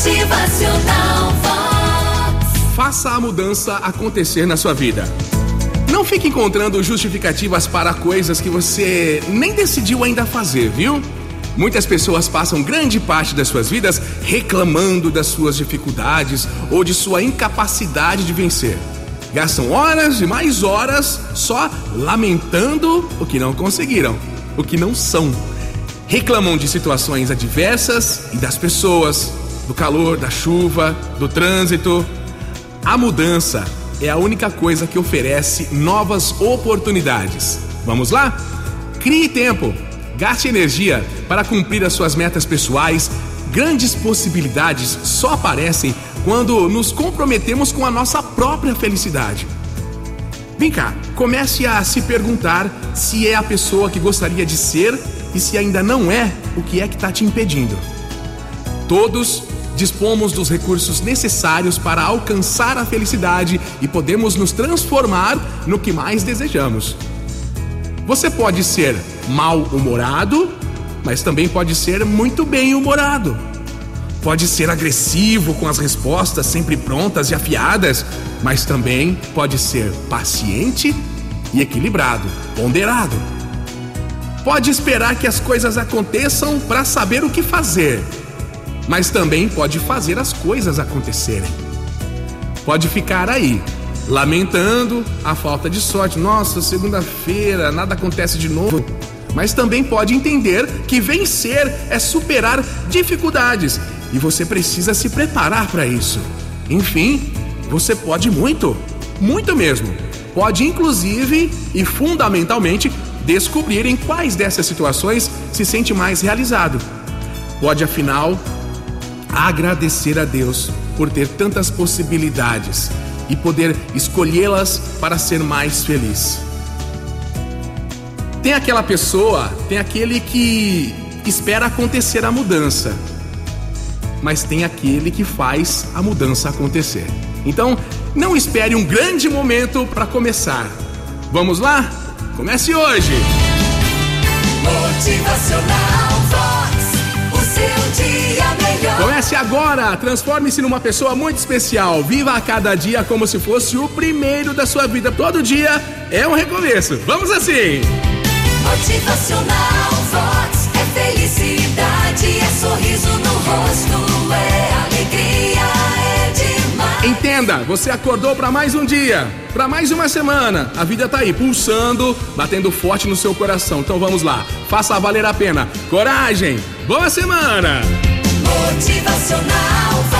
Motivacional Vox. Faça a mudança acontecer na sua vida. Não fique encontrando justificativas para coisas que você nem decidiu ainda fazer, viu? Muitas pessoas passam grande parte das suas vidas reclamando das suas dificuldades ou de sua incapacidade de vencer. Gastam horas e mais horas só lamentando o que não conseguiram, o que não são. Reclamam de situações adversas e das pessoas, do calor, da chuva, do trânsito. A mudança é a única coisa que oferece novas oportunidades. Vamos lá? Crie tempo, gaste energia para cumprir as suas metas pessoais. Grandes possibilidades só aparecem quando nos comprometemos com a nossa própria felicidade. Vem cá, comece a se perguntar se é a pessoa que gostaria de ser e se ainda não é, o que é que está te impedindo. Todos dispomos dos recursos necessários para alcançar a felicidade e podemos nos transformar no que mais desejamos. Você pode ser mal-humorado, mas também pode ser muito bem-humorado. Pode ser agressivo com as respostas sempre prontas e afiadas, mas também pode ser paciente e equilibrado, ponderado. Pode esperar que as coisas aconteçam para saber o que fazer, mas também pode fazer as coisas acontecerem. Pode ficar aí, lamentando a falta de sorte. Nossa, segunda-feira, nada acontece de novo. Mas também pode entender que vencer é superar dificuldades e você precisa se preparar para isso. Enfim, você pode muito, muito mesmo. Pode inclusive e fundamentalmente descobrir em quais dessas situações se sente mais realizado. Pode afinal agradecer a Deus por ter tantas possibilidades e poder escolhê-las para ser mais feliz. Tem aquela pessoa, tem aquele que espera acontecer a mudança, mas tem aquele que faz a mudança acontecer. Então, não espere um grande momento para começar. Vamos lá? Comece hoje! Motivacional agora! Transforme-se numa pessoa muito especial. Viva a cada dia como se fosse o primeiro da sua vida. Todo dia é um recomeço. Vamos assim! Motivacional Vox. É felicidade, é sorriso no rosto, é alegria, é demais. Entenda, você acordou para mais um dia, para mais uma semana. A vida tá aí pulsando, batendo forte no seu coração. Então vamos lá, faça valer a pena. Coragem! Boa semana! Motivacional.